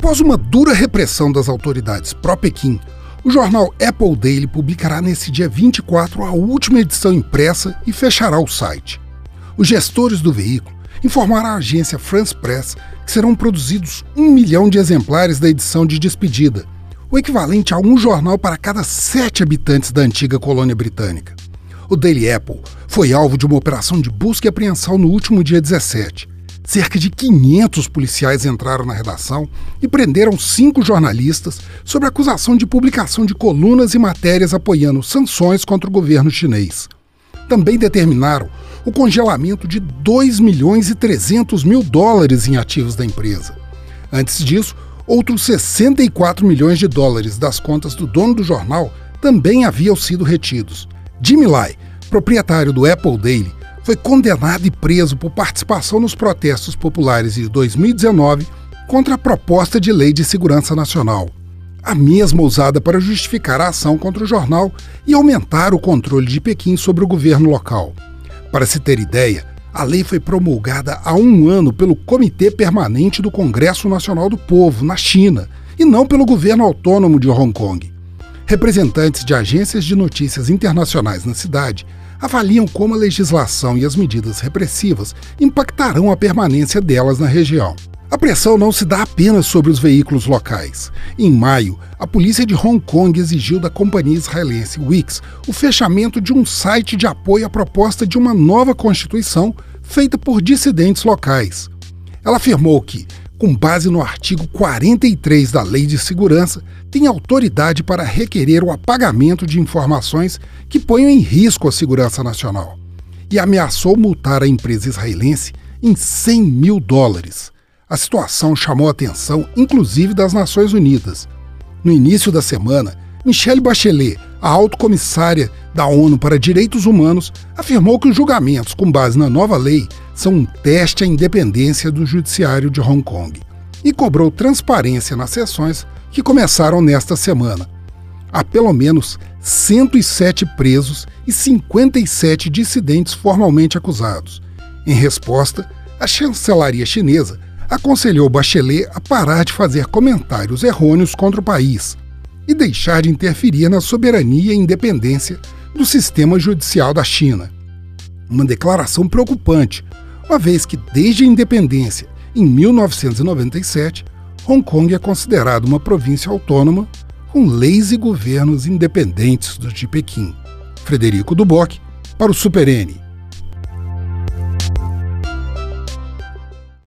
Após uma dura repressão das autoridades pró-Pequim, o jornal Apple Daily publicará nesse dia 24 a última edição impressa e fechará o site. Os gestores do veículo informaram à agência France Press que serão produzidos um milhão de exemplares da edição de despedida, o equivalente a um jornal para cada sete habitantes da antiga colônia britânica. O Daily Apple foi alvo de uma operação de busca e apreensão no último dia 17. Cerca de 500 policiais entraram na redação e prenderam cinco jornalistas sob acusação de publicação de colunas e matérias apoiando sanções contra o governo chinês. Também determinaram o congelamento de 2 milhões e 300 mil dólares em ativos da empresa. Antes disso, outros 64 milhões de dólares das contas do dono do jornal também haviam sido retidos. Jimmy Lai, proprietário do Apple Daily, foi condenado e preso por participação nos protestos populares de 2019 contra a proposta de lei de segurança nacional, a mesma usada para justificar a ação contra o jornal e aumentar o controle de Pequim sobre o governo local. Para se ter ideia, a lei foi promulgada há um ano pelo Comitê Permanente do Congresso Nacional do Povo, na China, e não pelo governo autônomo de Hong Kong. Representantes de agências de notícias internacionais na cidade avaliam como a legislação e as medidas repressivas impactarão a permanência delas na região. A pressão não se dá apenas sobre os veículos locais. Em maio, a polícia de Hong Kong exigiu da companhia israelense Wix o fechamento de um site de apoio à proposta de uma nova constituição feita por dissidentes locais. Ela afirmou que, com base no artigo 43 da Lei de Segurança, tem autoridade para requerer o apagamento de informações que ponham em risco a segurança nacional e ameaçou multar a empresa israelense em 100 mil dólares. A situação chamou a atenção, inclusive, das Nações Unidas. No início da semana, Michelle Bachelet, a alto-comissária da ONU para Direitos Humanos, afirmou que os julgamentos com base na nova lei são um teste à independência do judiciário de Hong Kong e cobrou transparência nas sessões que começaram nesta semana. Há pelo menos 107 presos e 57 dissidentes formalmente acusados. Em resposta, a chancelaria chinesa aconselhou Bachelet a parar de fazer comentários errôneos contra o país e deixar de interferir na soberania e independência do sistema judicial da China. Uma declaração preocupante, uma vez que, desde a independência, em 1997, Hong Kong é considerado uma província autônoma com leis e governos independentes dos de Pequim. Frederico Duboc, para o Super N.